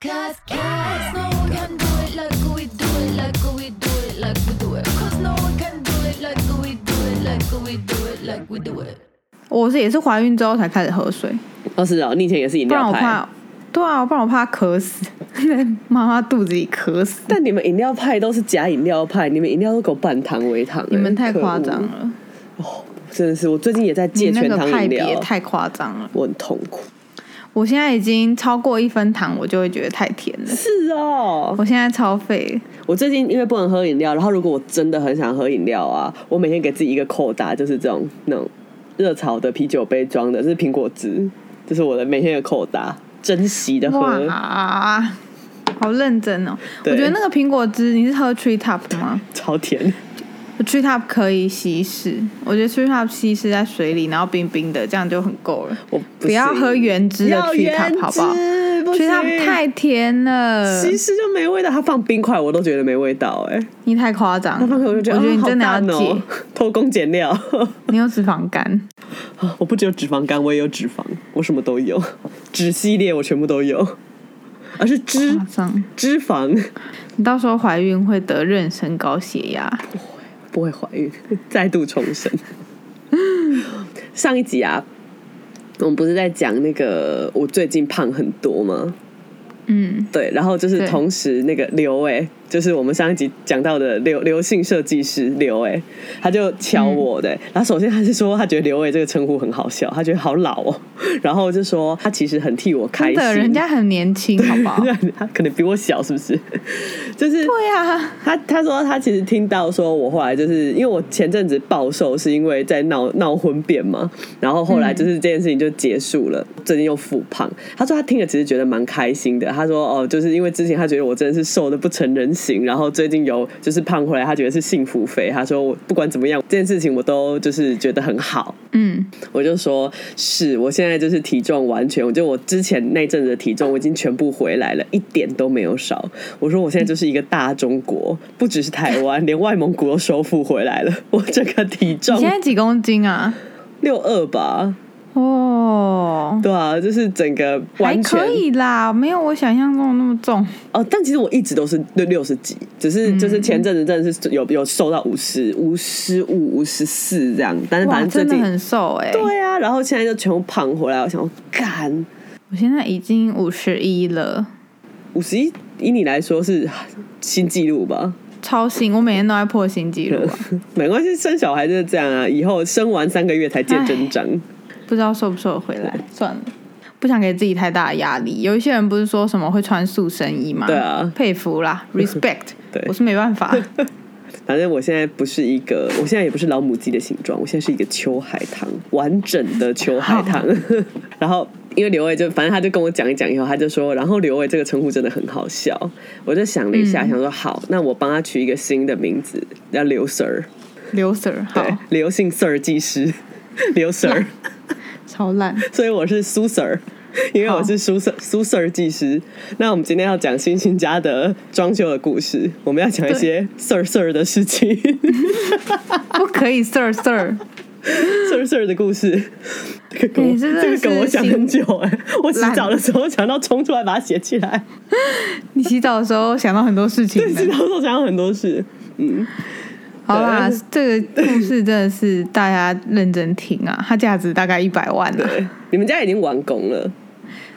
Cause, cause no one can do it like we do it, like we do it, like we do it. Cause no one can do it like we do it, like we do it, like we do it. 我是也是怀孕之后才开始喝水，哦是哦，你以前也是饮不然料派，我怕，对啊，不然我怕渴死，在 妈妈肚子里渴死。但你们饮料派都是假饮料派，你们饮料都给我半糖微糖、你们太可恶夸张，了，哦真的是，我最近也在你戒全那个派糖饮料，别太夸张了。我很痛苦。我现在已经超过一分糖，我就会觉得太甜了。是哦，我现在超废，我最近因为不能喝饮料，然后如果我真的很想喝饮料啊，我每天给自己一个扣打，就是这种那种热炒的啤酒杯装的，这是苹果汁，这是我的每天的扣打，珍惜的喝。哇，好认真哦！我觉得那个苹果汁，你是喝 Tree Top 吗超甜，？Tree Top 可以稀释，我觉得 Tree Top 稀释在水里，然后冰冰的，这样就很够了。我不要喝原汁的要 Tree 原 Top 好不好汁不？Tree Top 太甜了，稀释就没味道，它放冰块我都觉得没味道哎、你太夸张。它放冰块我就觉得我觉得你哦真的要好淡戒哦，偷工减料。你有脂肪肝。我不只有脂肪肝，我也有脂肪，我什么都有，脂系列我全部都有，而是脂肪！脂肪你到时候怀孕会得妊娠高血压，不会怀孕，再度重生。上一集啊，我们不是在讲那个我最近胖很多吗？嗯，对，然后就是同时那个刘哎、就是我们上一集讲到的刘刘姓设计师刘哎、他就敲我的、然后首先他是说他觉得刘哎这个称呼很好笑，他觉得好老哦，然后就说他其实很替我开心，真的，人家很年轻，好不好？他可能比我小，是不是？就是对啊，他他说他其实听到说我后来就是因为我前阵子暴瘦是因为在闹闹婚变嘛，然后后来就是这件事情就结束了，最近又复胖。他说他听了其实觉得蛮开心的，他说哦，就是因为之前他觉得我真的是瘦的不成人形，然后最近有就是胖回来，他觉得是幸福肥。他说我不管怎么样，这件事情我都就是觉得很好。嗯，我就说是我现在就是体重完全，我就我之前那阵子的体重我已经全部回来了，一点都没有少。我说我现在就是一个大中国，不只是台湾，连外蒙古都收复回来了。我这个体重你现在几公斤啊？六二吧，哦，对啊，就是整个还完全可以啦，没有我想象中的那么重。哦。但其实我一直都是六六十几，只是嗯就是前阵子真的是有有瘦到五十五十五、五十四这样，但是哇，反正最近真的很瘦哎、对啊，然后现在就全部胖回来，我想说干。我现在已经五十一了，五十一，以你来说是新纪录吧？超新，我每天都在破新纪录啊！没关系，生小孩就是这样啊，以后生完三个月才见真章。不知道瘦不瘦得回来，算了。不想给自己太大的压力。有一些人不是说什么会穿塑身衣吗？对啊佩服啦，respect。对我是没办法。反正我现在不是一个，我现在也不是老母鸡的形状，我现在是一个秋海棠，完整的秋海棠。然后因为刘伟就反正他就跟我讲一讲以后，他就说，然后刘伟这个称呼真的很好笑。我就想了一下，嗯想说好，那我帮他取一个新的名字，叫刘 Sir，刘 Sir，好对，，刘姓 Sir 技师，刘 Sir。超烂。所以我是苏 Sir，因为我是苏 Sir 苏 Sir 技师。那我们今天要讲星星家的装修的故事，我们要讲一些 Sir Sir 的事情 不可以，Sir Sir。，Sir Sir 的故事。这个梗这个梗我是想很久哎、我洗澡的时候想到冲出来把它写起来，你洗澡的时候想到很多事情洗。澡的时候想到很多事。嗯，好啦，这个故事真的是大家认真听啊，它价值大概一百万啊。对，你们家已经完工了，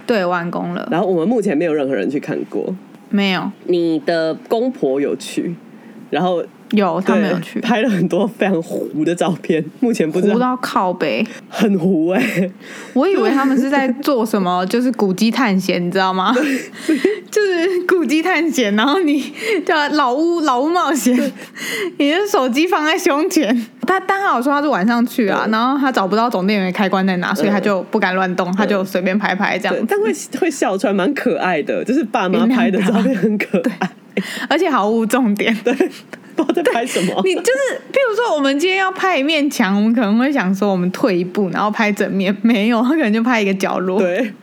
对，完工了。然后我们目前没有任何人去看过。没有，你的公婆有去，然后有他对没有去，拍了很多非常糊的照片，目前不知道。糊到靠背。很糊哎、我以为他们是在做什么，就是古迹探险，你知道吗？就是古迹探险，然后你叫老屋老屋冒险，你的手机放在胸前。他刚好说他是晚上去啊，然后他找不到总电源开关在哪，所以他就不敢乱动，他就随便拍拍这样，，但会会笑出来，蛮可爱的，就是爸妈拍的照片很可爱，而且毫无重点。对，不知道在拍什么。你就是，譬如说，我们今天要拍一面墙，我们可能会想说，我们退一步，然后拍整面。没有，他可能就拍一个角落。对，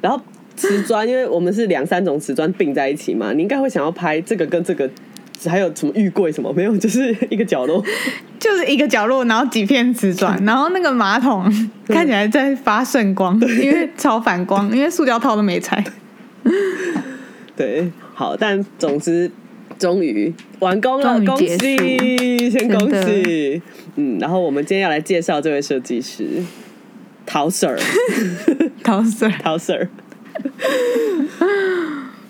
然后瓷砖，因为我们是两三种瓷砖并在一起嘛，你应该会想要拍这个跟这个。还有什么玉柜什么没有，就是一个角落。就是一个角落，然后几片瓷砖，然后那个马桶看起来在发圣光，因为超反光，因为塑胶套都没拆。对，好，但总之终于完工了，恭喜，先恭喜。嗯，然后我们今天要来介绍这位设计师陶 Sir，陶 Sir，陶 Sir。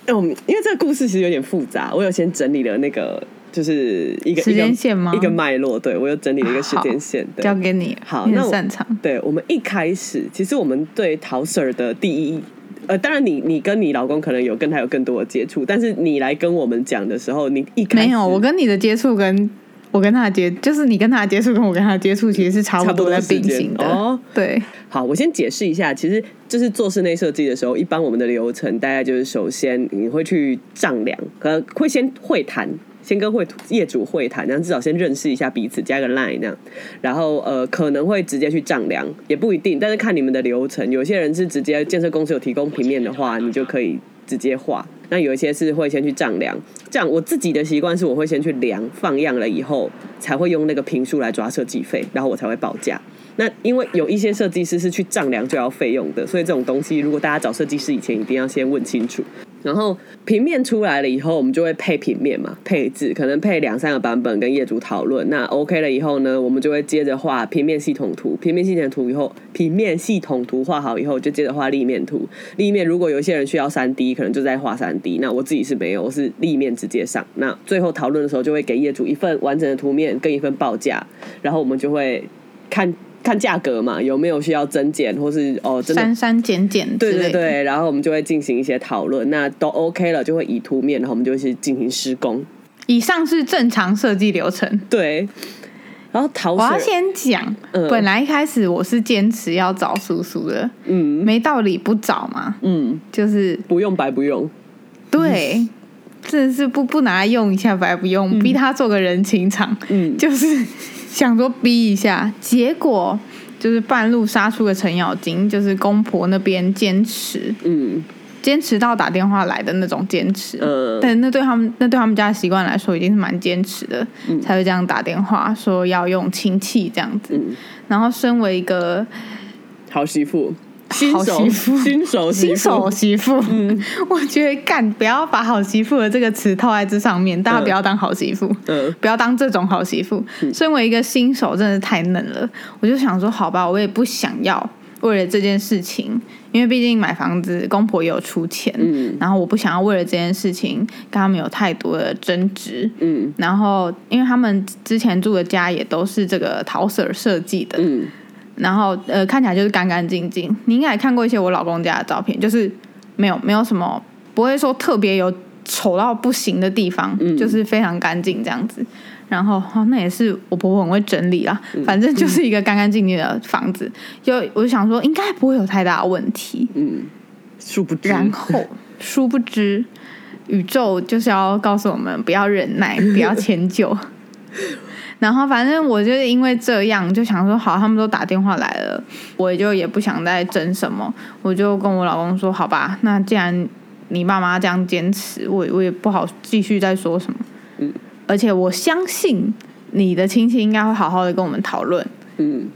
哎，我们因为这个故事其实有点复杂，我有先整理了那个就是一个时间线吗一个脉络，对我又整理了一个时好间线。对交给你好那我擅长。对我们一开始，其实我们对陶 Sir 的第一，呃，当然你你跟你老公可能有跟他有更多的接触，但是你来跟我们讲的时候，你一没有，我跟你的接触跟我跟他的接，就是你跟他的接触跟我跟他的接触其实是差不多在并行的。对，好，我先解释一下，其实就是做室内设计的时候，一般我们的流程大概就是首先你会去丈量，可会先会谈。先跟会业主会谈，然后至少先认识一下彼此，加个 line 那样，然后呃可能会直接去丈量，也不一定，但是看你们的流程，有些人是直接建设公司有提供平面的话，你就可以直接画。那有一些是会先去丈量，这样我自己的习惯是我会先去量放样了以后，才会用那个评数来抓设计费，然后我才会报价。那因为有一些设计师是去丈量就要费用的，所以这种东西如果大家找设计师以前一定要先问清楚。然后平面出来了以后，我们就会配平面嘛，配置可能配两三个版本跟业主讨论。那 OK 了以后呢，我们就会接着画平面系统图。平面系统图以后，平面系统图画好以后，就接着画立面图。立面如果有些人需要三 D，可能就在画三 D。那我自己是没有，我是立面直接上。那最后讨论的时候，就会给业主一份完整的图面跟一份报价，然后我们就会看看价格嘛，有没有需要增减，或是哦真的删删减减之对。对对，然后我们就会进行一些讨论，那都 OK 了，就会以图面，然后我们就会去进行施工。以上是正常设计流程。对，然后陶我要先讲，嗯。本来一开始我是坚持要找叔叔的，嗯。没道理不找嘛，嗯，就是不用白不用，对，真的是不不拿来用一下白不用，逼他做个人情场，嗯。就是想说逼一下，结果就是半路杀出个程咬金，就是公婆那边坚持，嗯。坚持到打电话来的那种坚持。嗯但那对他们，那对他们家的习惯来说，已经是蛮坚持的，才会这样打电话说要用亲戚这样子。嗯，然后，身为一个好媳妇，新手媳妇。新手媳新手妇，媳妇，我觉得干不要把好媳妇的这个词套在这上面，大家不要当好媳妇。嗯。不要当这种好媳妇。身为一个新手，真的是太嫩了。我就想说，好吧，我也不想要为了这件事情，因为毕竟买房子，公婆也有出钱，嗯。然后我不想要为了这件事情跟他们有太多的争执。嗯。然后，因为他们之前住的家也都是这个陶 Sir 设计的，嗯然后呃看起来就是干干净净。你应该也看过一些我老公家的照片，就是没有没有什么不会说特别有丑到不行的地方，嗯就是非常干净这样子。然后哦，那也是我婆婆很会整理啦，反正就是一个干干净净的房子。就我就想说，应该不会有太大的问题。嗯，殊不知，然后 殊不知，宇宙就是要告诉我们不要忍耐，不要迁就。然后反正我就是因为这样，就想说好，他们都打电话来了，我也就也不想再争什么，我就跟我老公说，好吧，那既然你爸妈这样坚持，我我也不好继续再说什么。嗯，而且我相信你的亲戚应该会好好的跟我们讨论，嗯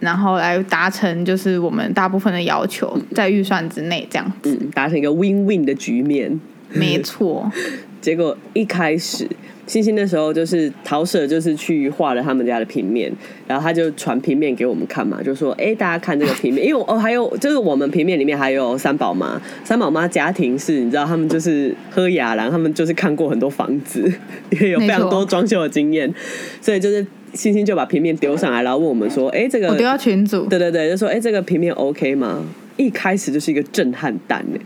然后来达成就是我们大部分的要求，在预算之内这样子。嗯，达成一个 win win 的局面。没错，结果一开始，星星那时候就是陶舍，就是去画了他们家的平面，然后他就传平面给我们看嘛，就说：“哎、大家看这个平面，因为哦，还有就是我们平面里面还有三宝妈，三宝妈家庭是，你知道他们就是喝雅兰，他们就是看过很多房子，也有非常多装修的经验，所以就是星星就把平面丢上来，然后问我们说：，哎、这个我丢到群组，对对对，就说哎、这个平面 OK 吗？一开始就是一个震撼弹呢，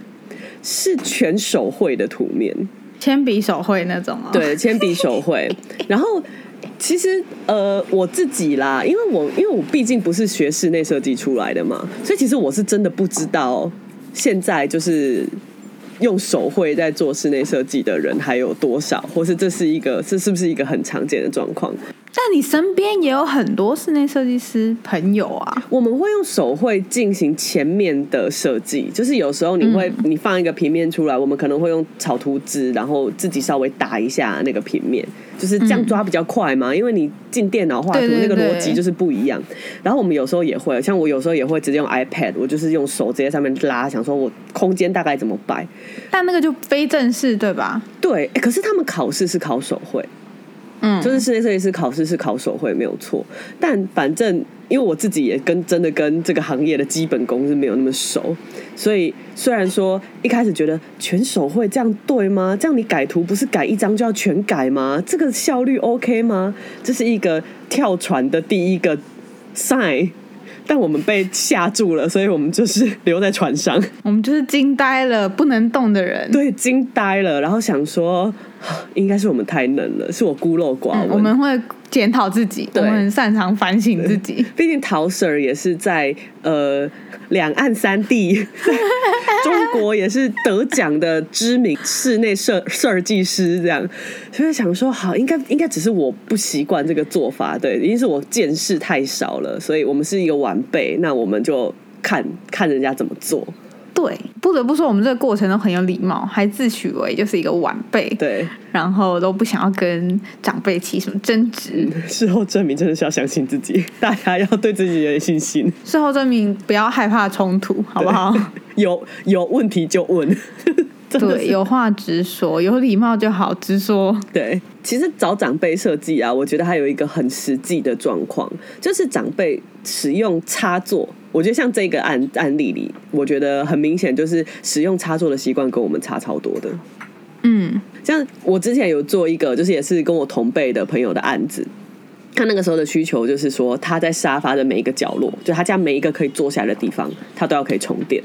是全手绘的图面，铅笔手绘那种哦。，对，铅笔手绘。然后其实呃，我自己啦，因为我因为我毕竟不是学室内设计出来的嘛，所以其实我是真的不知道现在就是。用手绘在做室内设计的人还有多少，或是这是一个这是不是一个很常见的状况？但你身边也有很多室内设计师朋友啊。我们会用手绘进行前面的设计，就是有时候你会、你放一个平面出来，我们可能会用草图纸，然后自己稍微打一下那个平面，就是这样抓比较快嘛，因为你进电脑画图那个逻辑就是不一样。然后我们有时候也会，像我有时候也会直接用 iPad，我就是用手直接上面拉，想说我空间大概怎么摆。但那个就非正式对吧？对，诶可是他们考试是考手绘，嗯，就是室内设计师考试是考手绘没有错，但反正因为我自己也跟真的跟这个行业的基本功是没有那么熟，所以虽然说一开始觉得全手绘这样对吗？这样你改图不是改一张就要全改吗？这个效率 OK 吗？这是一个跳船的第一个 sign。但我们被吓住了，所以我们就是留在船上，我们就是惊呆了，不能动的人。对，惊呆了，然后想说，应该是我们太嫩了，是我孤陋寡闻。嗯我们会检讨自己，我对们很擅长反省自己。毕竟陶 Sir 也是在呃两岸三地，中国也是得奖的知名室内设设计师，这样，所以想说好，应该应该只是我不习惯这个做法，对，一定是我见识太少了，所以我们是一个晚辈，那我们就看看人家怎么做，对，不得不说，我们这个过程都很有礼貌，还自诩为就是一个晚辈，对，然后都不想要跟长辈起什么争执。事后证明真的是要相信自己，大家要对自己有点信心，事后证明不要害怕冲突，好不好？有有问题就问，对，有话直说，有礼貌就好，直说。对，其实找长辈设计啊，我觉得还有一个很实际的状况，就是长辈使用插座。我觉得像这个案案例里，我觉得很明显就是使用插座的习惯跟我们差超多的。嗯，像我之前有做一个，就是也是跟我同辈的朋友的案子。他那个时候的需求就是说，他在沙发的每一个角落，就他家每一个可以坐下来的地方，他都要可以充电，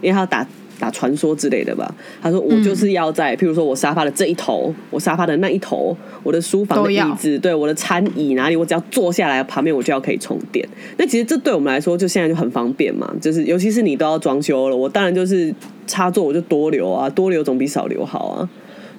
因为他要打打传说之类的吧。他说我就是要在，譬如说我沙发的这一头，我沙发的那一头，我的书房的椅都要子，对我的餐椅哪里，我只要坐下来旁边我就要可以充电。那其实这对我们来说，就现在就很方便嘛。就是尤其是你都要装修了，我当然就是插座我就多留啊，多留总比少留好啊。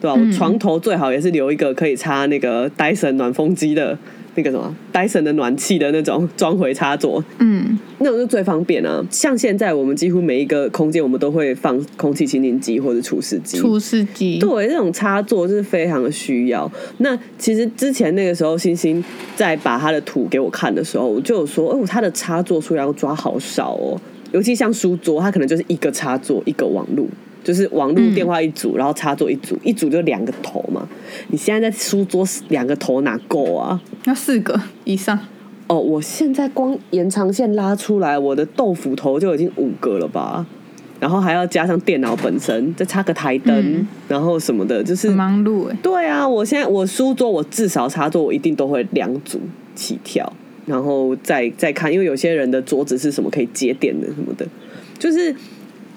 对吧、我床头最好也是留一个可以插那个戴森暖风机的那个什么戴森的暖气的那种装回插座，嗯，那种就最方便啊。像现在我们几乎每一个空间我们都会放空气清新机或者除湿机，除湿机。对，这种插座就是非常的需要。那其实之前那个时候，星星在把他的图给我看的时候，我就有说，哦，他的插座数量抓好少哦，尤其像书桌，它可能就是一个插座，一个网路。就是网络电话一组，然后插座一组，一组就两个头嘛。你现在在书桌两个头哪够啊？要四个以上。哦，我现在光延长线拉出来，我的豆腐头就已经五个了吧？然后还要加上电脑本身，再插个台灯，嗯然后什么的，就是忙碌哎。对啊，我现在我书桌我至少插座我一定都会两组起跳，然后再再看，因为有些人的桌子是什么可以接电的什么的，就是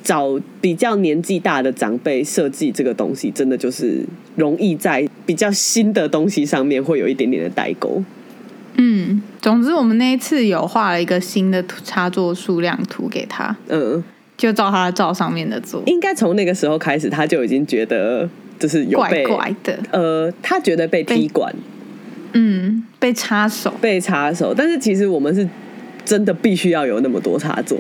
找比较年纪大的长辈设计这个东西，真的就是容易在比较新的东西上面会有一点点的代沟。嗯，总之我们那一次有画了一个新的图插座数量图给他，嗯，就照他照上面的做，应该从那个时候开始，他就已经觉得就是有怪怪的。呃，他觉得被踢馆。嗯，被插手。被插手，但是其实我们是真的必须要有那么多插座。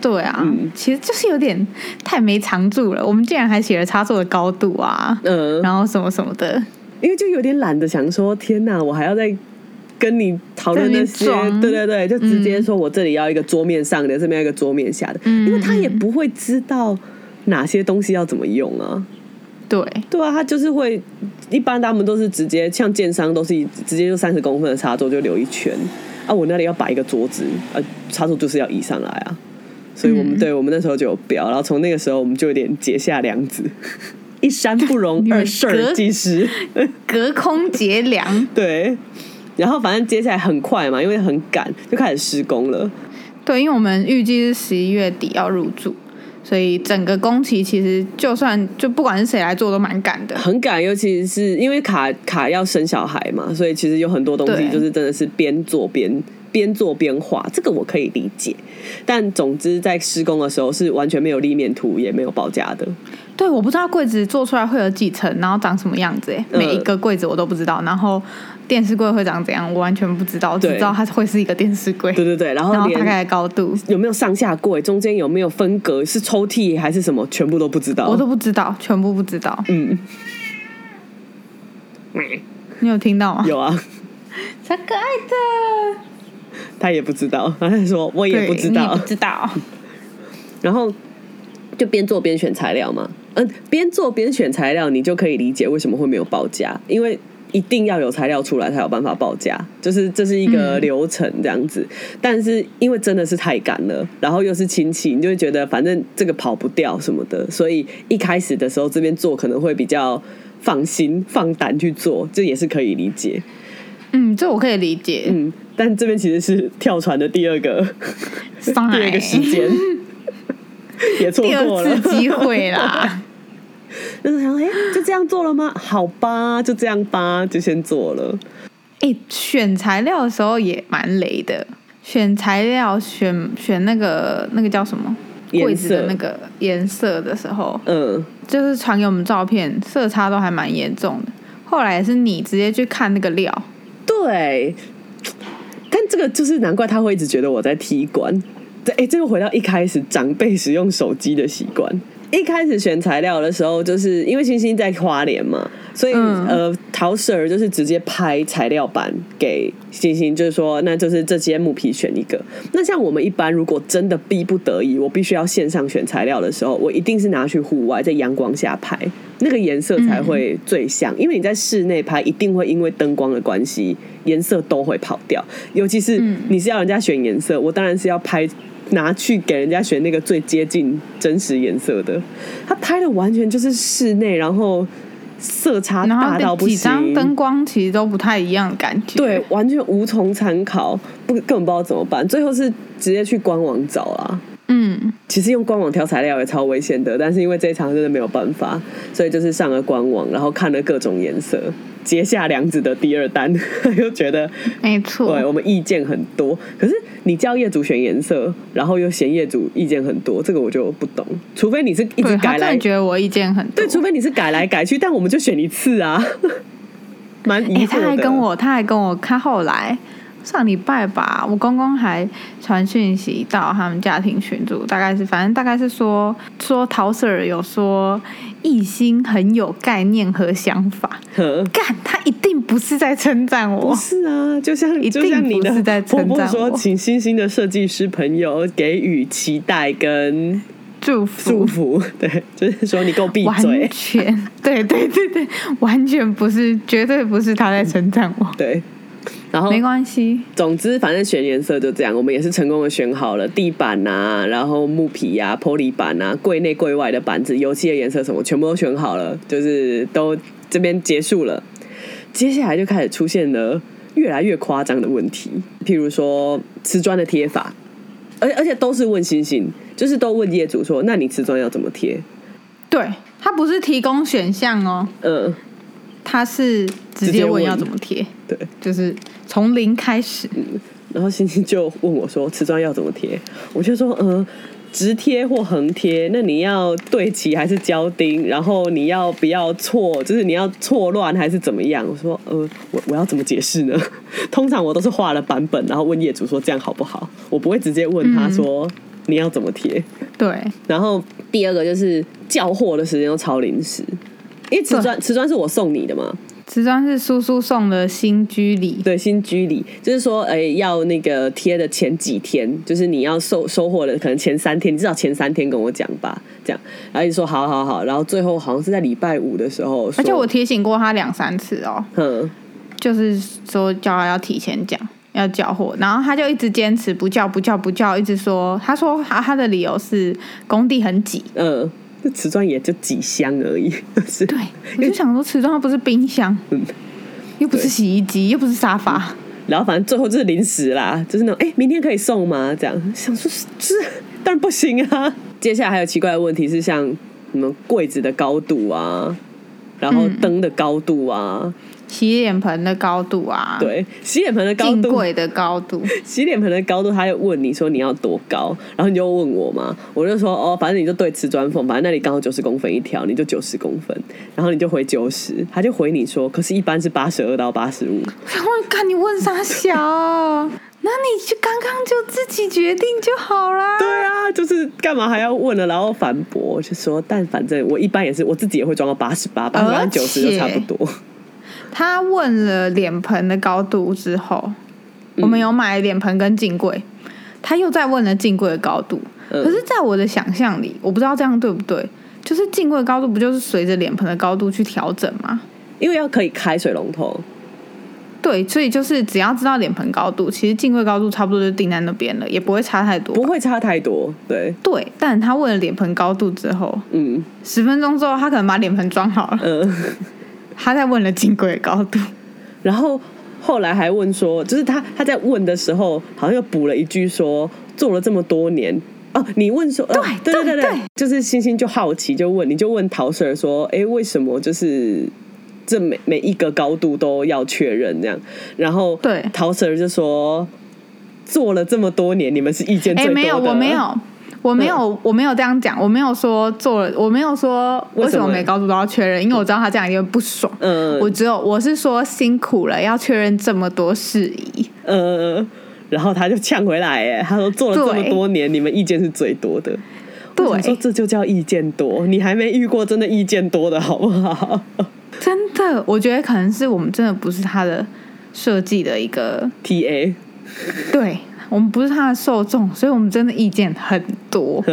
对啊，嗯其实就是有点太没藏住了。我们竟然还写了插座的高度啊，嗯，然后什么什么的。因为就有点懒得想说，天哪，我还要再跟你讨论那些对对对，就直接说我这里要一个桌面上的，这边要一个桌面下的，嗯因为他也不会知道哪些东西要怎么用啊。对，对啊，他就是会，一般他们都是直接像建商都是以直接就三十公分的插座就留一圈啊，我那里要摆一个桌子，呃，插座就是要移上来啊，所以我们、嗯。对我们那时候就有标，然后从那个时候我们就有点结下梁子，一山不容二设计师，隔空结梁。对，然后反正接下来很快嘛，因为很赶，就开始施工了。对，因为我们预计是十一月底要入住，所以整个工期其实就算就不管是谁来做都蛮赶的。很赶，尤其是因为卡卡要生小孩嘛，所以其实有很多东西就是真的是边做边边做边画，这个我可以理解。但总之在施工的时候是完全没有立面图，也没有报价的。对，我不知道柜子做出来会有几层，然后长什么样子，每一个柜子我都不知道。然后电视柜会长怎样，我完全不知道，只对知道它会是一个电视柜，对对对，然后连然后大概的高度有没有上下柜，中间有没有分隔，是抽屉还是什么，全部都不知道。我都不知道，全部不知道。嗯，你有听到吗？有啊，超可爱的。他也不知道，然后他说我也不知道不，知道。然后就边做边选材料嘛，嗯，边做边选材料，你就可以理解为什么会没有报价，因为一定要有材料出来才有办法报价，就是这是一个嗯流程这样子。但是因为真的是太赶了，然后又是亲戚，你就会觉得反正这个跑不掉什么的，所以一开始的时候这边做可能会比较放心放胆去做，这也是可以理解。嗯，这我可以理解。嗯，但这边其实是跳船的第二个第二个时间，也错第二过了次机会啦。就是想，哎、就这样做了吗？好吧，就这样吧，就先做了。哎、选材料的时候也蛮雷的。选材料，选选那个那个叫什么颜柜子的色那个颜色的时候，嗯，就是传给我们照片，色差都还蛮严重的。后来是你直接去看那个料，对。但这个就是难怪他会一直觉得我在踢馆。对，哎、这个回到一开始长辈使用手机的习惯。一开始选材料的时候，就是因为星星在花莲嘛，所以、嗯呃，陶 Sir 就是直接拍材料板给星星，就是说，那就是这些木皮选一个。那像我们一般，如果真的逼不得已，我必须要线上选材料的时候，我一定是拿去户外，在阳光下拍，那个颜色才会最像。因为你在室内拍，一定会因为灯光的关系，颜色都会跑掉。尤其是嗯你是要人家选颜色，我当然是要拍。拿去给人家选那个最接近真实颜色的，他拍的完全就是室内，然后色差然大到不行几张行，灯光其实都不太一样的感觉。对，，完全无从参考，不根本不知道怎么办。最后是直接去官网找啦。嗯，其实用官网挑材料也超危险的，但是因为这一场真的没有办法，所以就是上了官网，然后看了各种颜色，结下梁子的第二单，又觉得没错。对我们意见很多。可是你叫业主选颜色，然后又嫌业主意见很多，这个我就不懂。除非你是一直改来觉得我意见很多。对，除非你是改来改去，但我们就选一次啊，蛮疑哎、惑的。他还跟我，他还跟我，看后来上礼拜吧，我公公还传讯息到他们家庭群组，大概是反正大概是说说陶 Sir 有说艺兴很有概念和想法，呵。干他一定不是在称赞我。不我，是啊，就像一定你是在称赞我。请星星的设计师朋友给予期待跟祝福。祝福，对，就是说你给我闭完嘴，全 对对对对，完全不是，绝对不是他在称赞我，对。然后没关系，总之，反正选颜色就这样，我们也是成功的选好了地板啊，然后木皮啊、玻璃板啊、柜内柜外的板子、油漆的颜色什么，全部都选好了，就是都这边结束了。接下来就开始出现了越来越夸张的问题，譬如说瓷砖的贴法，而而且都是问星星，就是都问业主说，那你瓷砖要怎么贴？对他不是提供选项哦，嗯，他是直接问要怎么贴，对。就是从零开始。然后星星就问我说：“瓷砖要怎么贴？”我就说：“嗯、直贴或横贴，那你要对齐还是胶钉？然后你要不要错？就是你要错乱还是怎么样？”我说：“呃，我我要怎么解释呢？通常我都是画了版本，然后问业主说这样好不好？我不会直接问他说、你要怎么贴。对，然后第二个就是叫货的时间都超临时，因为瓷砖瓷砖是我送你的嘛，瓷砖是叔叔送的新居礼，对，新居里就是说，哎、要那个贴的前几天，就是你要收收货的，可能前三天，你至少前三天跟我讲吧，这样，然后就说好好好，然后最后好像是在礼拜五的时候，而且我提醒过他两三次哦，嗯，就是说叫他要提前讲。要叫货，然后他就一直坚持不叫不叫不叫，一直说他说他他的理由是工地很挤，嗯，这 瓷砖也就几箱而已，是，对我就想说瓷砖它不是冰箱，嗯。又不是洗衣机，又不是沙发，然后反正最后就是临时啦，就是那种哎、明天可以送吗？这样。想说是，就是当然不行啊。接下来还有奇怪的问题是像什么柜子的高度啊，然后嗯。灯的高度啊，洗脸盆的高度啊，，对，洗脸盆的高度，镜柜的高度，洗脸盆的高度，他又问你说你要多高，然后你就问我嘛，我就说哦，反正你就对瓷砖缝，反正那里刚好九十公分一条，你就九十公分，然后你就回九十，他就回你说，可是一般是八十二到八十五，我看你问啥小，那你就刚刚就自己决定就好啦。对啊，就是干嘛还要问了，然后反驳，就说，但反正我一般也是我自己也会装到八十八，八十八九十就差不多，他问了脸盆的高度之后，我们有买脸盆跟镜柜，他又再问了镜柜的高度。嗯可是，在我的想象里，我不知道这样对不对，就是镜柜高度不就是随着脸盆的高度去调整吗？因为要可以开水龙头，对，所以就是只要知道脸盆高度，其实镜柜高度差不多就定在那边了，也不会差太多。不会差太多。对，对，但他问了脸盆高度之后，嗯十分钟之后，他可能把脸盆装好了，嗯。他在问了镜柜的高度。然后后来还问说，就是他他在问的时候，好像又补了一句说，做了这么多年。哦，你问说，呃对对对对对就是星星就好奇，就问你就问陶 Sir 说，哎，为什么就是这每每一个高度都要确认这样？然后对陶 Sir 就说，做了这么多年，你们是意见最哎，多的。没有，我没有。我没有，我没有这样讲，我没有说做了，我没有说为什么为什么每高度都要确认，因为我知道他这样一定不爽。嗯，我只有我是说辛苦了，要确认这么多事宜。呃，然后他就呛回来，哎，他说做了这么多年，你们意见是最多的。对我说这就叫意见多，你还没遇过真的意见多的好不好 真的，我觉得可能是我们真的不是他的设计的一个，？T A，对我们不是他的受众，所以我们真的意见很多。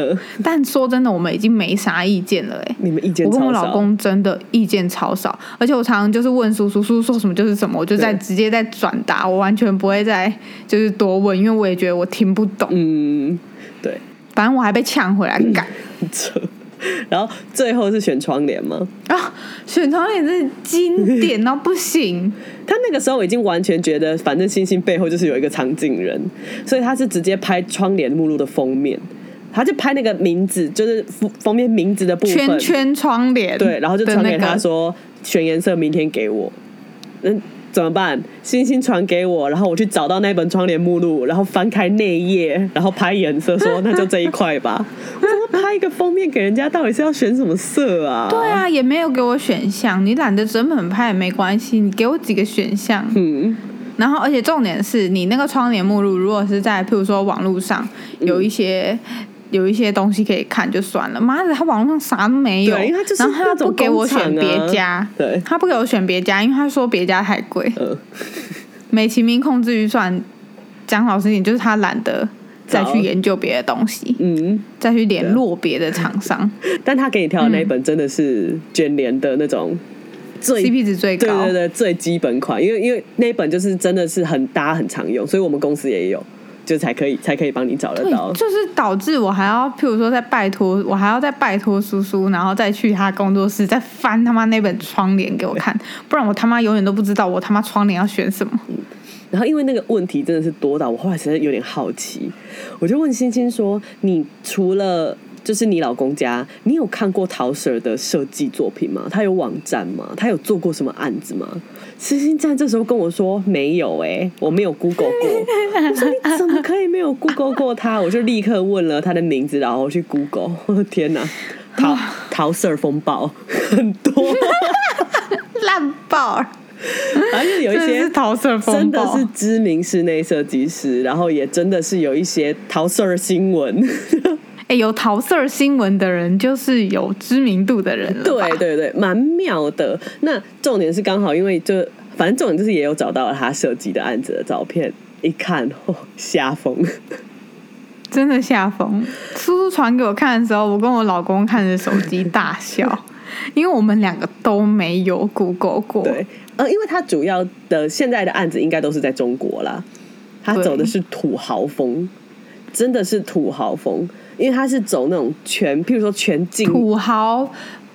但说真的，我们已经没啥意见了、哎。你们意见我跟我老公真的意见超少，而且我常常就是问叔叔，叔叔说什么就是什么，我就在直接在转达，我完全不会再就是多问，因为我也觉得我听不懂。嗯，对，反正我还被呛回来干很扯。然后最后是选窗帘吗？啊！选窗帘真是经典到不行，他那个时候已经完全觉得，反正星星背后就是有一个藏镜人，所以他是直接拍窗帘目录的封面，他就拍那个名字，就是封封面名字的部分，圈圈窗帘对，然后就传给那个他说选颜色，明天给我。嗯，怎么办？星星传给我，然后我去找到那本窗帘目录，然后翻开内页，然后拍颜色，说那就这一块吧。我怎么拍一个封面给人家？到底是要选什么色啊？对，啊，也没有给我选项。你懒得整本拍也没关系，你给我几个选项。嗯，然后，而且重点是你那个窗帘目录，如果是在譬如说网络上有一些、有一些东西可以看就算了，妈的，他网络上啥都没有，对因为他就是然后他不给我选别家，对。他不给我选别家，因为他说别家太贵。呃，美其名控制预算，讲老实点，就是他懒得再去研究别的东西，嗯，再去联络别的厂商。但他给你挑的那一本真的是卷帘的那种最，CP 值最高。对对对，最基本款，因为因为那一本就是真的是很大家很常用，所以我们公司也有，就才可以才可以帮你找得到，。就是导致我还要，譬如说再拜托，我还要再拜托叔叔，然后再去他工作室再翻他妈那本窗帘给我看，不然我他妈永远都不知道我他妈窗帘要选什么。然后因为那个问题真的是多到我后来实在有点好奇，我就问星星说：“你除了就是你老公家，你有看过陶 Sir 的设计作品吗？他有网站吗？他有做过什么案子吗？”欣欣在这时候跟我说：“没有哎、我没有 Google 过。”我说：“你怎么可以没有 Google 过他？”我就立刻问了他的名字，然后去 Google。我 的天哪，桃桃 Sir 风暴 很多，烂爆了，而且有一些桃色风真的，是知名室内设计师，然后也真的是有一些桃色儿新闻。哎、有桃色新闻的人就是有知名度的人对对对，蛮妙的。那重点是刚好因为就反正重点就是也有找到了他设计的案子的照片，一看哦吓疯。真的吓疯。叔叔传给我看的时候，我跟我老公看着手机大笑，因为我们两个都没有 Google 过。对，呃，因为他主要的现在的案子应该都是在中国啦，他走的是土豪风，真的是土豪风，因为他是走那种全，譬如说全境土豪，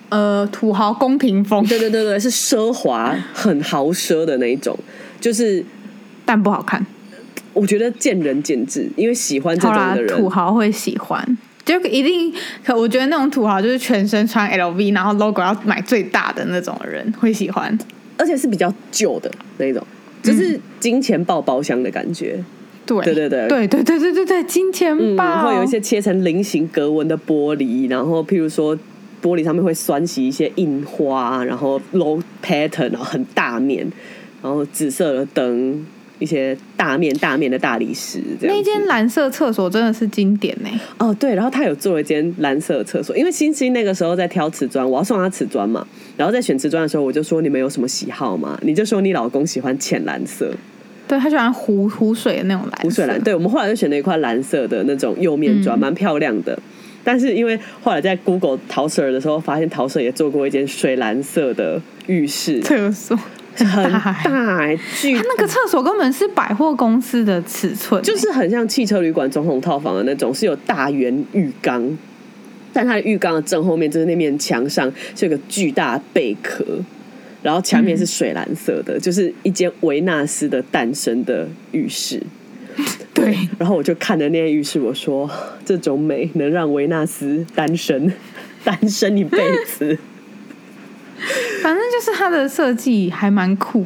呃，土豪宫廷风，对对对对，是奢华、很豪奢的那一种，就是但不好看。我觉得见仁见智，因为喜欢这种的，人，土豪会喜欢。就一定，可我觉得那种土豪就是全身穿 LV，然后 logo 要买最大的那种人会喜欢。而且是比较旧的那一种，就是金钱豹包厢的感觉，对。对对对。对对对对对对，金钱嗯，豹、会有一些切成菱形格纹的玻璃，然后譬如说玻璃上面会酸起一些印花，然后 low pattern，然后很大面，然后紫色的灯，一些大面大面的大理石。那间蓝色厕所真的是经典呢、哦，对，然后他有做了一间蓝色的厕所，因为星星那个时候在挑瓷砖，我要送他瓷砖嘛，然后在选瓷砖的时候，我就说你们有什么喜好吗？你就说你老公喜欢浅蓝色，对他喜欢湖湖水的那种蓝色，湖水蓝。对，我们后来就选了一块蓝色的那种釉面砖，嗯蛮漂亮的。但是因为后来在 Google 陶 Sir 的时候，发现陶 Sir 也做过一间水蓝色的浴室，厕所，很大巨它那个厕所根本是百货公司的尺寸欸、就是很像汽车旅馆总统套房的那种，是有大圆浴缸，但它的浴缸的正后面就是那面墙上是有个巨大的贝壳，然后墙面是水蓝色的，就是一间维纳斯的诞生的浴室。对，然后我就看着那间浴室，我说这种美能让维纳斯单身 单身一辈子，反正就是它的设计还蛮酷，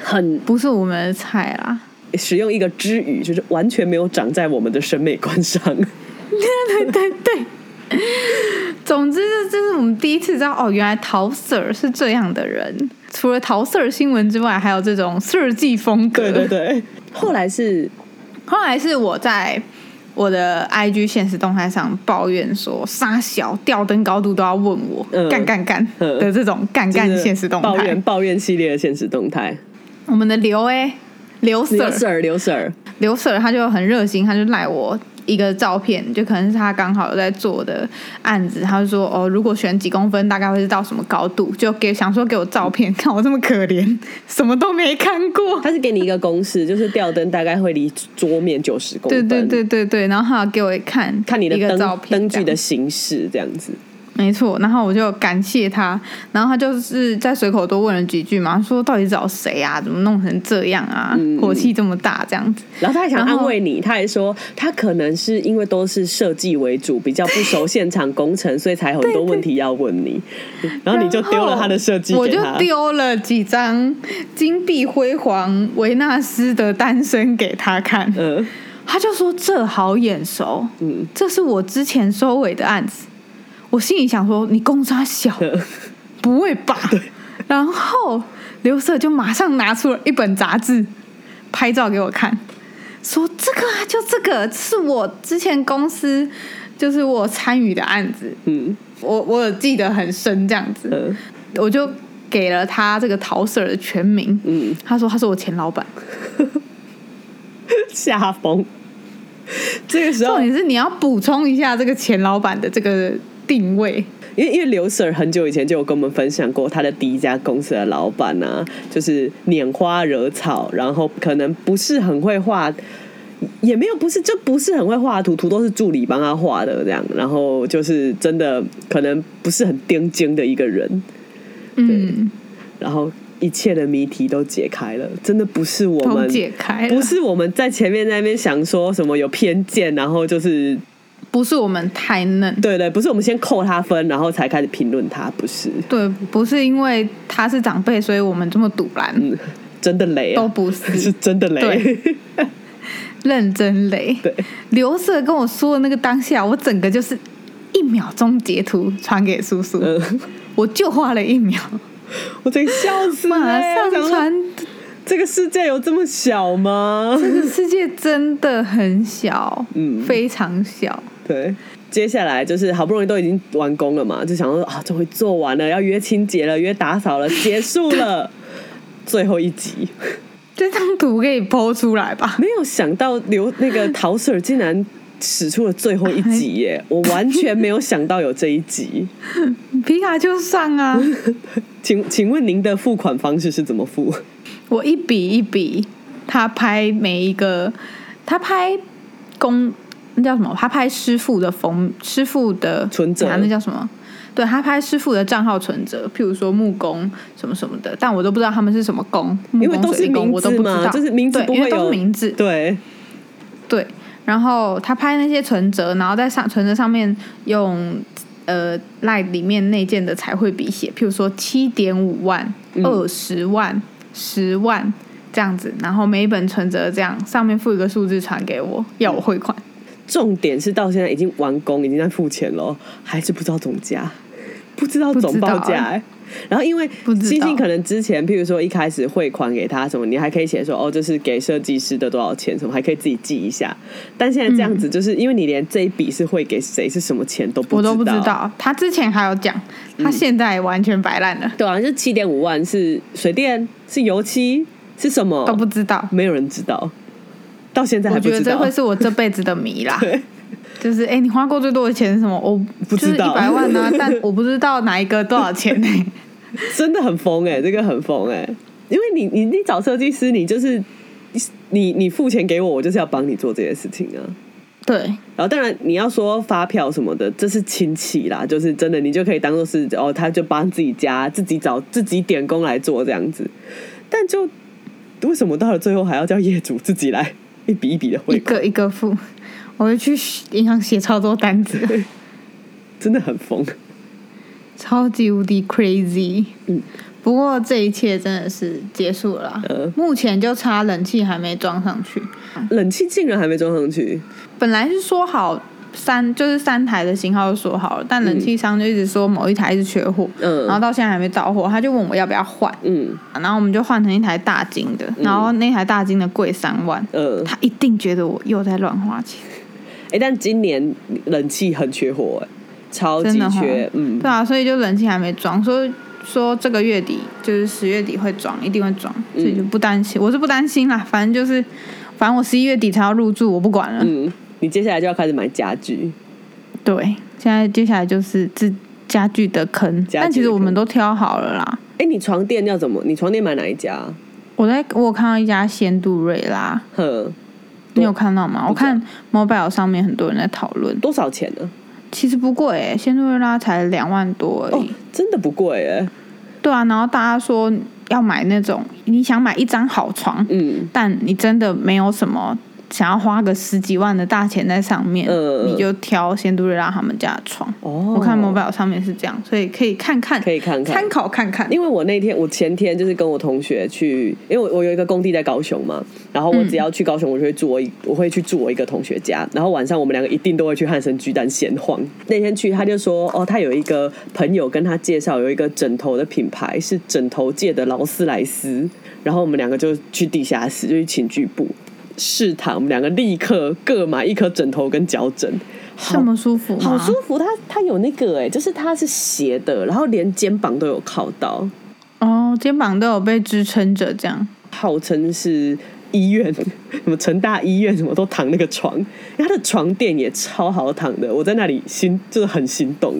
很不是我们的菜啦。使用一个之语，就是完全没有长在我们的审美观上。对 对对。总之，这这是我们第一次知道哦，原来陶 Sir 是这样的人。除了陶 Sir 新闻之外，还有这种设计风格。对对对，后来是后来是我在我的 IG 现实动态上抱怨说，沙小吊灯高度都要问我，嗯干干干嗯的这种干干现实动态抱怨。抱怨系列的现实动态。我们的刘哎、刘刘 Sir Sir 刘 Sir，刘 Sir 他就很热心，他就赖我一个照片，就可能是他刚好有在做的案子，他就说哦，如果选几公分，大概会是到什么高度，就给想说给我照片，看我这么可怜，什么都没看过。他是给你一个公式，就是吊灯大概会离桌面九十公分。对对对对对，然后他有给我看看你的灯照片，灯具的形式这样子。没错，然后我就感谢他，然后他就是在随口多问了几句嘛，说到底找谁啊？怎么弄成这样啊？嗯火气这么大，这样子。然后他还想安慰你，他还说他可能是因为都是设计为主，比较不熟现场工程，所以才有很多问题要问你。然后你就丢了他的设计我就。丢了几张金碧辉煌维纳斯的单身给他看，嗯他就说这好眼熟，嗯，这是我之前收尾的案子。我心里想说，你公差小，不会吧？然后刘社就马上拿出了一本杂志，拍照给我看，说这个啊，就这个是我之前公司就是我参与的案子，嗯我我有记得很深这样子，嗯我就给了他这个陶 Sir 的全名，嗯，他说他是我前老板。下风。这个时候重，点是你要补充一下这个前老板的这个定位，因为因为刘 Sir 很久以前就有跟我们分享过他的第一家公司的老板啊，就是拈花惹草，然后可能不是很会画，也没有不是就不是很会画图，图都是助理帮他画的这样，然后就是真的可能不是很钉钉的一个人，嗯，然后一切的谜题都解开了，真的不是我们解开，不是我们在前面那边想说什么有偏见，然后就是不是我们太嫩，对对，不是我们先扣他分，然后才开始评论他，不是，对，不是因为他是长辈，所以我们这么堵拦，嗯，真的雷啊，都不是。是真的雷，对。认真雷。对。刘瑟跟我说的那个当下，我整个就是一秒钟截图传给叔叔，嗯，我就花了一秒，我真笑死了，马上传。这个世界有这么小吗？这个世界真的很小，嗯非常小。对。接下来就是好不容易都已经完工了嘛，就想说啊，终于做完了，要约清洁了，约打扫了，结束了，最后一集。这张图可以剖出来吧？没有想到刘那个陶 Sir 竟然使出了最后一集耶！我完全没有想到有这一集。皮卡丘上啊，请请问您的付款方式是怎么付？我一笔一笔，他拍每一个，他拍工那叫什么？他拍师傅的封师傅的存折。啊那叫什么？对他拍师傅的账号存折，譬如说木工什么什么的，但我都不知道他们是什么工，木工水利工我都不知道，嘛就是名字不会有名字，对，对，然后他拍那些存折，然后在上存折上面用呃赖里面内建的彩绘笔写，譬如说七点五万、嗯。二十万、十万这样子，然后每一本存折这样上面附一个数字传给我，要我汇款。重点是到现在已经完工，已经在付钱了，还是不知道总价。不知道总报价、欸。然后因为星星可能之前，譬如说一开始汇款给他什么，你还可以写说哦，这是给设计师的多少钱什么，还可以自己记一下。但现在这样子，就是因为你连这一笔是汇给谁是什么钱都不我都不知道。他之前还有讲，他现在完全摆烂了，对啊，就七点五万是水电，是油漆，是什么都不知道。没有人知道，到现在还不知道。我觉得这会是我这辈子的谜啦。对就是哎、诶你花过最多的钱是什么？我不知道一百万啊，但我不知道哪一个多少钱呢、真的很疯哎、这个很疯哎、因为你你你找设计师，你就是你你付钱给我，我就是要帮你做这些事情啊。对，然后当然你要说发票什么的，这是亲戚啦，就是真的你就可以当做是哦，他就帮自己家自己找自己点工来做这样子。但就为什么到了最后还要叫业主自己来一笔一笔的汇？一个一个付。我会去银行写超多单子，真的很疯。超级无敌 crazy。嗯，不过这一切真的是结束了啦。呃。目前就差冷气还没装上去。冷气竟然还没装上去，本来是说好三就是三台的型号都说好了，但冷气商就一直说某一台是缺货，嗯。然后到现在还没到货，他就问我要不要换，嗯。然后我们就换成一台大金的，然后那台大金的贵三万，嗯，他一定觉得我又在乱花钱，哎、但今年冷气很缺货哎、超级缺，嗯，对啊，所以就冷气还没装，所以说这个月底就是十月底会装，一定会装，所以就不担心，我是不担心啦，反正就是反正我十一月底才要入住，我不管了，嗯，你接下来就要开始买家具，对，现在接下来就是自家具的坑，但其实我们都挑好了啦。哎、你床垫要怎么？你床垫买哪一家？我在我有看到一家仙度瑞拉，呵，你有看到吗？我看 mobile 上面很多人在讨论，多少钱呢？其实不贵诶，仙杜瑞拉才两万多而哦已。，真的不贵哎，对啊，然后大家说要买那种，你想买一张好床，嗯，但你真的没有什么想要花个十几万的大钱在上面，呃你就挑仙都瑞拉他们家的床。哦，我看 mobile 上面是这样，所以可以看看，可以看看参考看看。因为我那天我前天就是跟我同学去，因为我我有一个工地在高雄嘛，然后我只要去高雄，我就会住我一我会去住我一个同学家，然后晚上我们两个一定都会去汉森巨蛋闲晃。那天去他就说，哦，他有一个朋友跟他介绍有一个枕头的品牌是枕头界的劳斯莱斯，然后我们两个就去地下室就去寝具部试躺，我们两个立刻各买一颗枕头跟脚枕，好这么舒服？好舒服，它它有那个哎、就是它是斜的，然后连肩膀都有靠到，哦，肩膀都有被支撑着，这样。号称是医院 什么成大医院什么都躺那个床，它的床垫也超好躺的，我在那里心就是很心动。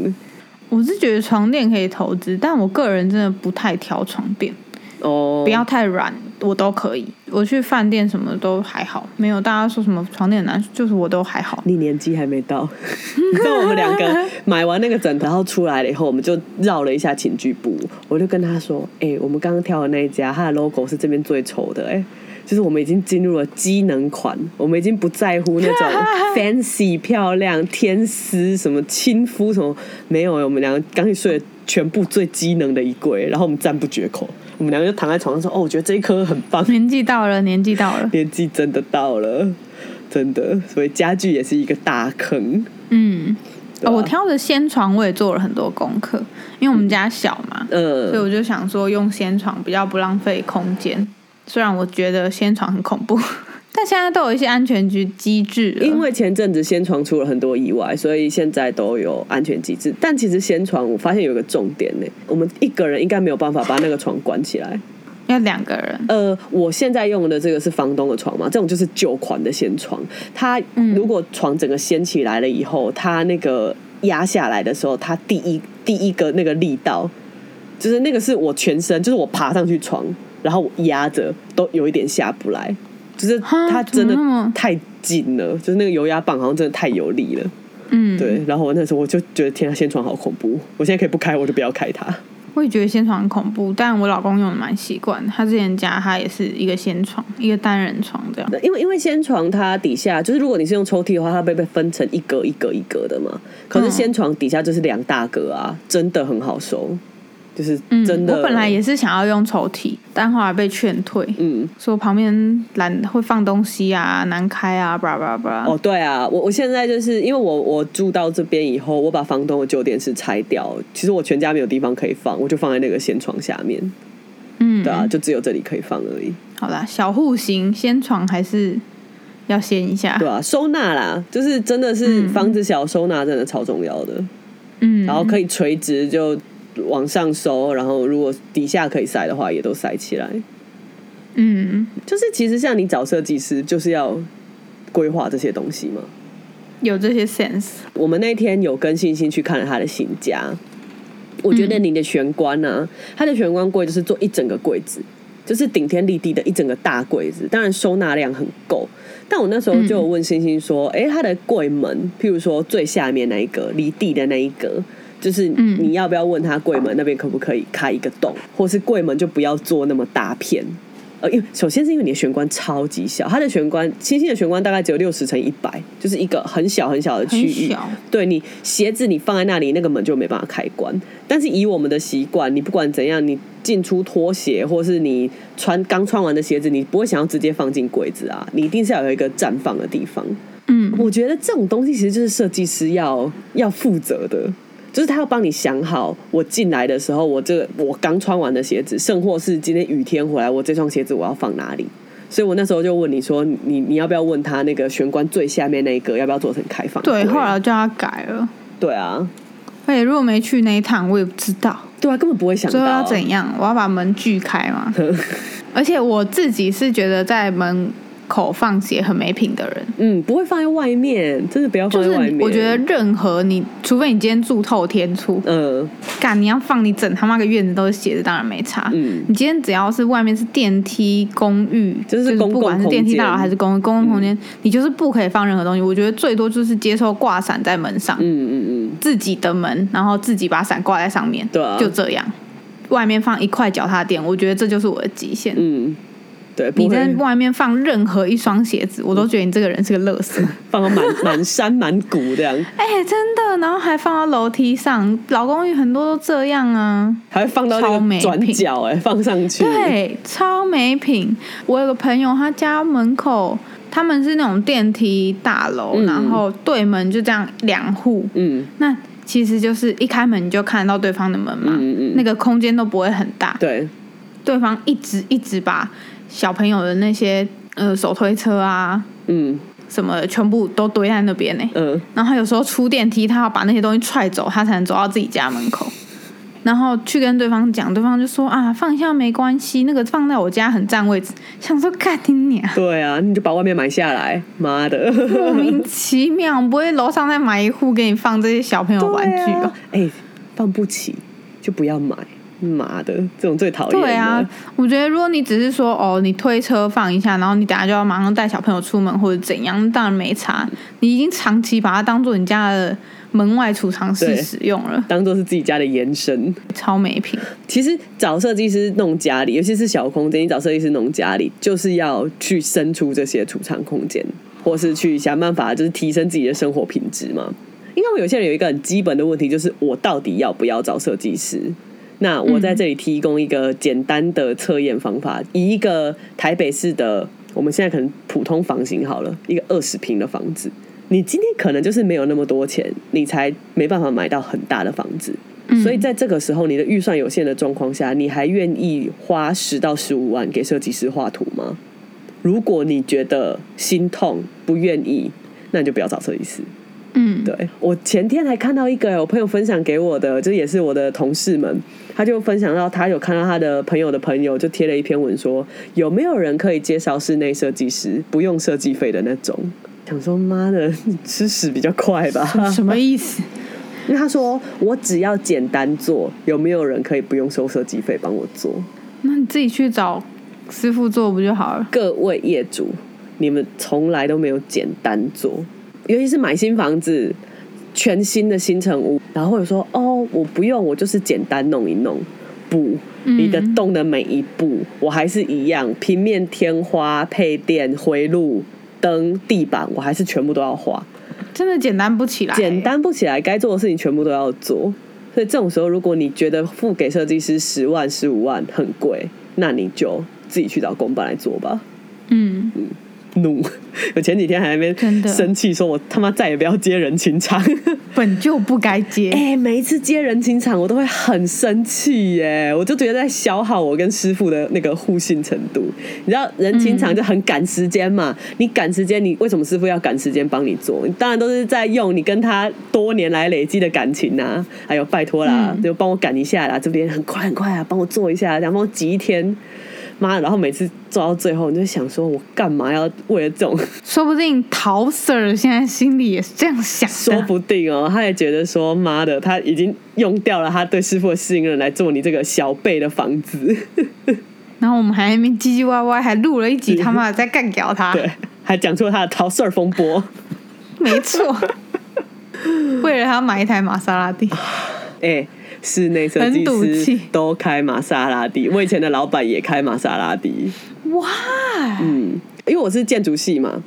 我是觉得床垫可以投资，但我个人真的不太挑床垫，哦，不要太软，我都可以。我去饭店什么都还好，没有大家说什么床垫很难，就是我都还好。你年纪还没到，你知道我们两个买完那个枕头，然后出来了以后，我们就绕了一下寝具部，我就跟他说：“哎、我们刚刚挑的那一家，它的 logo 是这边最丑的、哎，就是我们已经进入了机能款，我们已经不在乎那种 fancy 漂亮天丝什么亲肤什么，没有、我们两个刚去睡了全部最机能的衣柜，然后我们赞不绝口，我们两个就躺在床上说：哦，我觉得这一颗很棒。”年纪到了，年纪到了，年纪真的到了，真的，所以家具也是一个大坑。嗯。啊哦我挑的仙床我也做了很多功课，因为我们家小嘛，所以嗯，我就想说用仙床比较不浪费空间。虽然我觉得仙床很恐怖，但现在都有一些安全局机制。因为前阵子先床出了很多意外，所以现在都有安全机制。但其实先床我发现有个重点呢，我们一个人应该没有办法把那个床关起来。要两个人，呃，我现在用的这个是房东的床嘛，这种就是旧款的掀床。它嗯如果床整个掀起来了以后，它那个压下来的时候，它第一第一个那个力道，就是那个是我全身，就是我爬上去床，然后我压着都有一点下不来，就是它真的太紧了，就是那个油压棒好像真的太有力了。嗯，对，然后我那时候我就觉得天啊，掀床好恐怖，我现在可以不开，我就不要开它。我也觉得掀床很恐怖，但我老公用的蛮习惯。他之前家他也是一个掀床，一个单人床这样。因为因为掀床它底下就是如果你是用抽屉的话，它会被分成一格一格一格的嘛。可是嗯掀床底下就是两大格啊，真的很好收。就是嗯，真的。我本来也是想要用抽屉，但后来被劝退，嗯，说旁边懒会放东西啊，难开啊，巴拉巴拉巴拉。哦，对啊，我我现在就是因为我我住到这边以后，我把房东的旧电视拆掉，其实我全家没有地方可以放，我就放在那个掀床下面，嗯，对啊，就只有这里可以放而已，好啦，小户型掀床还是要掀一下。对啊，收纳啦，就是真的是嗯房子小，收纳真的超重要的，嗯，然后可以垂直就往上收，然后如果底下可以塞的话，也都塞起来。嗯，就是其实像你找设计师，就是要规划这些东西嘛。有这些 sense。我们那天有跟星星去看了他的新家，我觉得你的玄关呢、他的玄关柜就是做一整个柜子，就是顶天立地的一整个大柜子，当然收纳量很够。但我那时候就有问星星说：“诶，他的柜门，譬如说最下面那一格离地的那一格，就是嗯你要不要问他柜门那边可不可以开一个洞，或是柜门就不要做那么大片？呃，因为首先是因为你的玄关超级小，它的玄关星星的玄关大概只有六十乘一百，就是一个很小很小的区域。对你鞋子你放在那里，那个门就没办法开关。但是以我们的习惯，你不管怎样，你进出拖鞋，或是你穿刚穿完的鞋子，你不会想要直接放进柜子啊，你一定是要有一个绽放的地方。嗯，我觉得这种东西其实就是设计师要要负责的，就是他要帮你想好，我进来的时候，我这个我刚穿完的鞋子，甚或是今天雨天回来，我这双鞋子我要放哪里？所以我那时候就问你说，你你要不要问他那个玄关最下面那一个要不要做成开放？对，后来我叫他改了。对啊，而且如果没去那一趟，我也不知道对啊，根本不会想到最后要怎样。我要把门锯开嘛。而且我自己是觉得在门口放血很没品的人，嗯，不会放在外面，真的不要就是放在外面。我觉得，任何你，除非你今天住透天厝，嗯干你要放你整他妈个院子都是鞋子，当然没差。嗯，你今天只要是外面是电梯、公寓，就是不管是电梯大楼还是公公共空间，你就是不可以放任何东西。我觉得最多就是接受挂伞在门上，嗯嗯嗯，自己的门，然后自己把伞挂在上面，对啊就这样。外面放一块脚踏垫，我觉得这就是我的极限。嗯，对，你在外面放任何一双鞋子，我都觉得你这个人是个乐色。放到满 满山满谷这样，哎、真的，然后还放到楼梯上，老公寓很多都这样啊。还会放到那个转角，哎，放上去。对，超没品。我有个朋友，他家门口他们是那种电梯大楼，嗯然后对门就这样两户，嗯那其实就是一开门你就看得到对方的门嘛，嗯嗯那个空间都不会很大。对，对方一直一直把小朋友的那些呃手推车啊嗯。什么全部都堆在那边呢、嗯，然后有时候出电梯，他要把那些东西踹走，他才能走到自己家门口。然后去跟对方讲，对方就说啊，放一下没关系，那个放在我家很占位置。想说干你娘，对啊，你就把外面买下来，妈的，莫名其妙，不会楼上再买一户给你放这些小朋友玩具吧？哎、放不起就不要买，妈的，这种最讨厌。对啊，我觉得如果你只是说哦，你推车放一下，然后你等下就要马上带小朋友出门或者怎样，当然没差。你已经长期把它当做你家的门外储藏室使用了，当做是自己家的延伸。超没品。其实找设计师弄家里，尤其是小空间，你找设计师弄家里，就是要去生出这些储藏空间，或是去想办法，就是提升自己的生活品质嘛。因为有些人有一个很基本的问题，就是我到底要不要找设计师？那我在这里提供一个简单的测验方法，以一个台北市的，我们现在可能普通房型好了，一个二十平的房子，你今天可能就是没有那么多钱，你才没办法买到很大的房子。所以在这个时候，你的预算有限的状况下，你还愿意花十到十五万给设计师画图吗？如果你觉得心痛不愿意，那你就不要找设计师。嗯，对我前天还看到一个我朋友分享给我的，这也是我的同事们，他就分享到他有看到他的朋友的朋友就贴了一篇文说，有没有人可以介绍室内设计师不用设计费的那种？想说妈的，你 吃屎比较快吧？什么意思？因为他说我只要简单做，有没有人可以不用收设计费帮我做？那你自己去找师傅做不就好了？各位业主，你们从来都没有简单做，尤其是买新房子，全新的新城屋，然后或者说哦，我不用，我就是简单弄一弄。不，你的动的每一步，我还是一样，平面天花、配电、回路、灯、地板，我还是全部都要画。真的简单不起来、简单不起来，该做的事情全部都要做。所以这种时候，如果你觉得付给设计师十万、十五万很贵，那你就自己去找公办来做吧。嗯嗯，怒！我前几天还在那边生气，说我他妈再也不要接人情场。本就不该接。哎、每一次接人情场，我都会很生气耶，我就觉得在消耗我跟师傅的那个互信程度。你知道人情场就很赶时间嘛，你赶时间，你为什么师傅要赶时间帮你做？你当然都是在用你跟他多年来累积的感情呐、还有拜托啦，嗯就帮我赶一下啦，这边很快很快啊，帮我做一下，然后挤一天。妈，然后每次做到最后，你就想说，我干嘛要为了这种 说不定陶 Sir 现在心里也是这样想说。不定哦，他也觉得说，妈的，他已经用掉了他对师傅的信任来做你这个小辈的房子，然后我们还在那边唧唧歪歪，还录了一集 他妈的在干掉他。对，还讲出了他的陶 Sir 风波。没错。为了他买一台玛莎拉蒂，哎、室内设计师都开玛莎拉蒂，我以前的老板也开玛莎拉蒂。哇，嗯，因为我是建筑系嘛，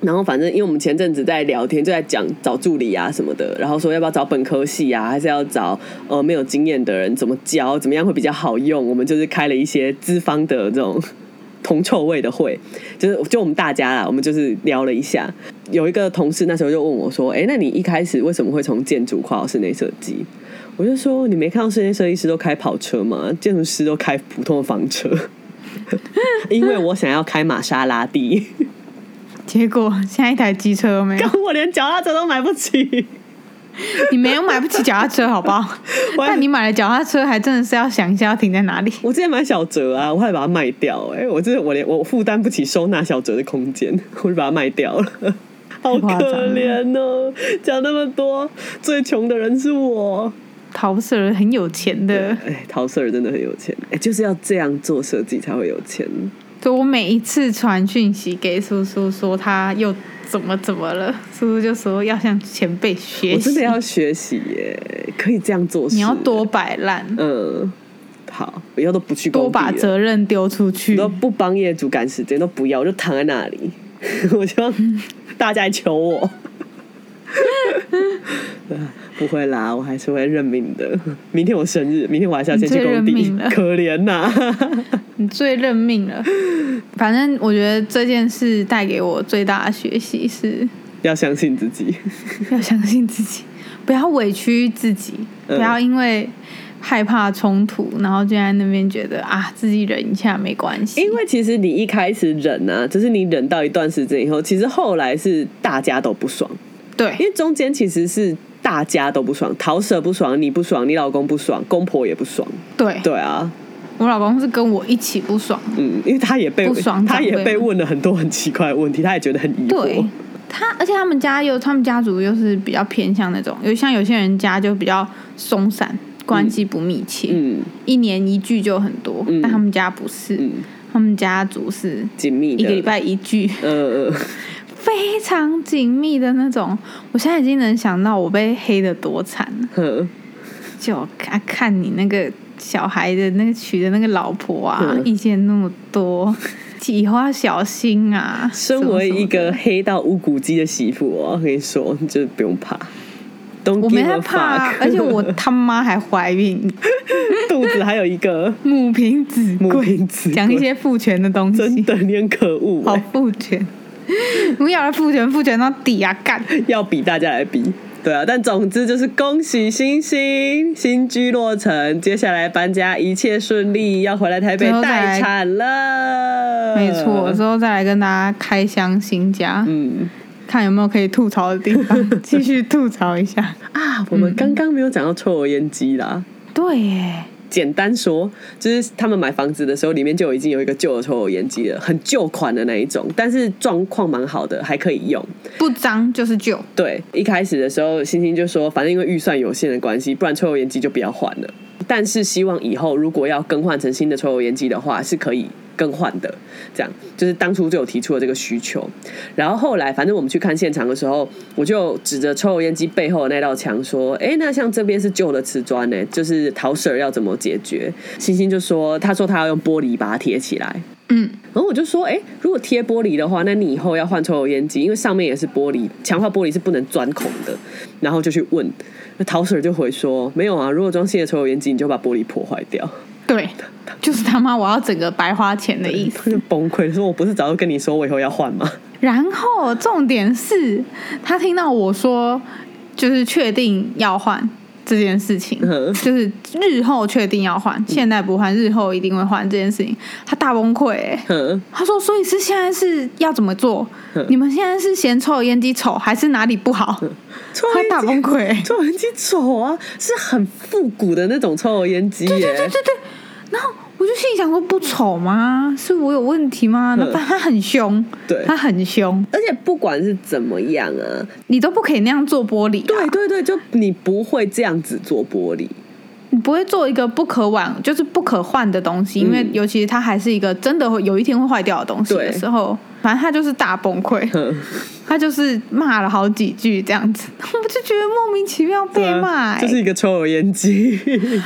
然后反正因为我们前阵子在聊天，就在讲找助理啊什么的，然后说要不要找本科系啊，还是要找呃没有经验的人怎么教，怎么样会比较好用。我们就是开了一些资方的这种铜臭味的会，就是就我们大家啦，我们就是聊了一下。有一个同事那时候就问我说：“哎、那你一开始为什么会从建筑跨到室内设计？”我就说：“你没看到室内设计师都开跑车吗？建筑师都开普通的房车。”因为我想要开玛莎拉蒂，结果现在一台机车都没有，我连脚踏车都买不起。你没有买不起脚踏车，好不好？但你买了脚踏车，还真的是要想一下要停在哪里。我之前买小折啊，我还把它卖掉、哎，我真的我连我负担不起收纳小折的空间，我就把它卖掉了。好可怜哦！讲那么多，最穷的人是我。陶 Sir 很有钱的，哎，陶 Sir 真的很有钱，哎，就是要这样做设计才会有钱。所以我每一次传讯息给叔叔说他又怎么怎么了，叔叔就说要向前辈学习，我真的要学习耶，可以这样做事。你要多摆烂，嗯，好，以后都不去工多把责任丢出去都。不帮业主赶时间，都不要，我就躺在那里。我希望大家来求我。不会啦，我还是会认命的。明天我生日，明天我还是要先去工地。可怜呐、你最认命了。反正我觉得这件事带给我最大的学习是要相信自己。要相信自己，不要委屈自己，嗯不要因为害怕冲突，然后就在那边觉得啊自己忍一下没关系。因为其实你一开始忍啊，就是你忍到一段时间以后，其实后来是大家都不爽，因对为中间其实是大家都不爽，桃舍不爽，你不爽，你老公不爽，公婆也不爽。对，对啊，我老公是跟我一起不爽，嗯，因为他也被不爽他也被问了很多很奇怪的问题，他也觉得很疑惑。对。他，而且他们家又他们家族又是比较偏向那种，有像有些人家就比较松散，关系不密切，嗯。一年一聚就很多，嗯。但他们家不是，嗯，他们家族是紧密的。一个礼，拜一聚，呃，非常紧密的那种。我现在已经能想到我被黑的多惨了，就看看你那个小孩的那个娶的那个老婆啊，嗯意见那么多，以后要小心啊。身为一个黑到无骨鸡的媳妇，我跟你说，你就不用怕。我没在怕啊，而且我他妈还怀孕，肚子还有一个 母凭子母贵，凭子贵讲一些父权的东西，真的，你很可恶、好欸，父权。我们要来父权，复权到底啊！干，要比大家来比。对啊，但总之就是恭喜星星新居落成，接下来搬家一切顺利，要回来台北待产了。没错，之后再来跟大家开箱新家，嗯看有没有可以吐槽的地方，继续吐槽一下。啊，我们刚刚没有讲到抽油烟机啦。对耶，简单说，就是他们买房子的时候，里面就已经有一个旧的抽油烟机了，很旧款的那一种，但是状况蛮好的，还可以用。不脏就是旧。对，一开始的时候，星星就说，反正因为预算有限的关系，不然抽油烟机就不要换了。但是希望以后如果要更换成新的抽油烟机的话，是可以更换的。这样就是当初就有提出了这个需求。然后后来，反正我们去看现场的时候，我就指着抽油烟机背后的那道墙说：“哎，那像这边是旧的瓷砖呢，就是陶 Sir 要怎么解决？”星星就说：“他说他要用玻璃把它贴起来。”嗯，然后我就说，哎、如果贴玻璃的话，那你以后要换抽油烟机，因为上面也是玻璃，强化玻璃是不能钻孔的。然后就去问，那陶 Sir 就回说，没有啊，如果装新的抽油烟机，你就把玻璃破坏掉。对，就是他妈我要整个白花钱的意思。他就崩溃，说我不是早就跟你说我以后要换吗？然后重点是他听到我说，就是确定要换这件事情，嗯就是日后确定要换，现在不换，日后一定会换这件事情，他大崩溃、欸。他说：“所以是现在是要怎么做嗯？你们现在是嫌抽油烟机丑，还是哪里不好？”抽他大崩溃、欸。抽油烟机丑啊，是很复古的那种抽油烟机耶。对对对对，然后我就心里想说：不丑吗？是我有问题吗？那嗯他很凶，对他很凶，而且不管是怎么样啊，你都不可以那样做玻璃、啊。对对对，就你不会这样子做玻璃。你不会做一个不可挽，就是不可换的东西，因为嗯尤其是它还是一个真的会有一天会坏掉的东西的时候，反正他就是大崩溃，他就是骂了好几句这样子，我就觉得莫名其妙被骂、欸就是一个抽油烟机。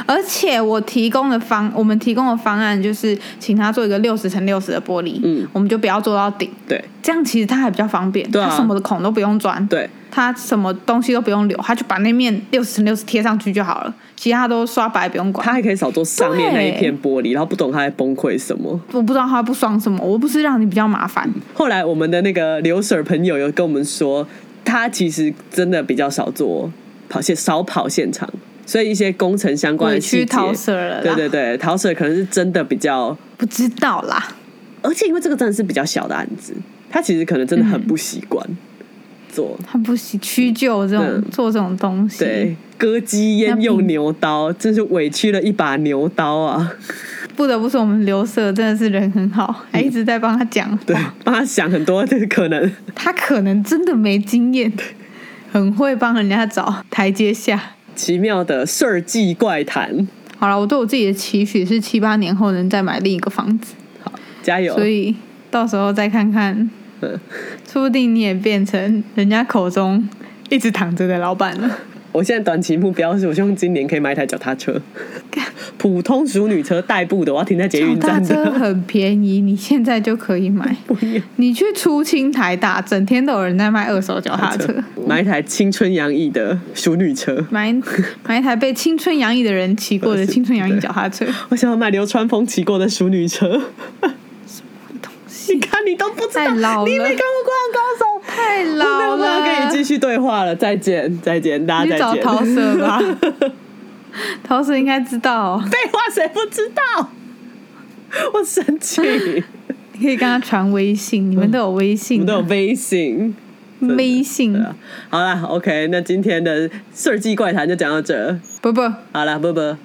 而且我提供的方，我们提供的方案就是请他做一个六十乘六十的玻璃，嗯我们就不要做到顶，对这样其实他还比较方便，他什么的孔都不用钻，对，他什么东西都不用留，他就把那面六十乘六十贴上去就好了，其他都刷白不用管他。还可以少做上面那一片玻璃，然后不懂他在崩溃什么。我不知道他不爽什么，我不是让你比较麻烦，后来我们的那个刘 Sir 朋友有跟我们说，他其实真的比较少做跑现少跑现场，所以一些工程相关的细节，屈陶 Sir 了啦。对对对，陶 Sir 可能是真的比较，不知道啦，而且因为这个真的是比较小的案子，他其实可能真的很不习惯做。他不喜屈就这种、嗯做这种东西。对，割鸡焉用牛刀，真是委屈了一把牛刀啊！不得不说我们刘社真的是人很好，还一直在帮他讲对。，帮他想很多的可能。他可能真的没经验，很会帮人家找台阶下。奇妙的设计怪谈，好了，我对我自己的期许是七八年后能再买另一个房子，好，加油！所以到时候再看看，嗯说不定你也变成人家口中一直躺着的老板了。我现在短期目标是我希望今年可以买一台脚踏车，普通淑女车代步的，我要停在捷脚踏运站的。车很便宜，你现在就可以买。不，你去出清台大，整天都有人在卖二手脚踏车。买一台青春洋溢的淑女车。买买一台被青春洋溢的人骑过的 青春洋溢脚踏车，我想要买流川枫骑过的淑女车。你看，你都不知道，你没看过《灌篮高手》。太我没老有跟你了。继续对话了，再见，再见，大家再见。找陶 Sir 吧，陶 Sir 应该知道、哦，废话，谁不知道？我生气。你可以跟他传微信，你们都有微信啊，们都有微信。微信啊，好啦 o k 那今天的设计怪谈就讲到这。不不。好啦，啵啵。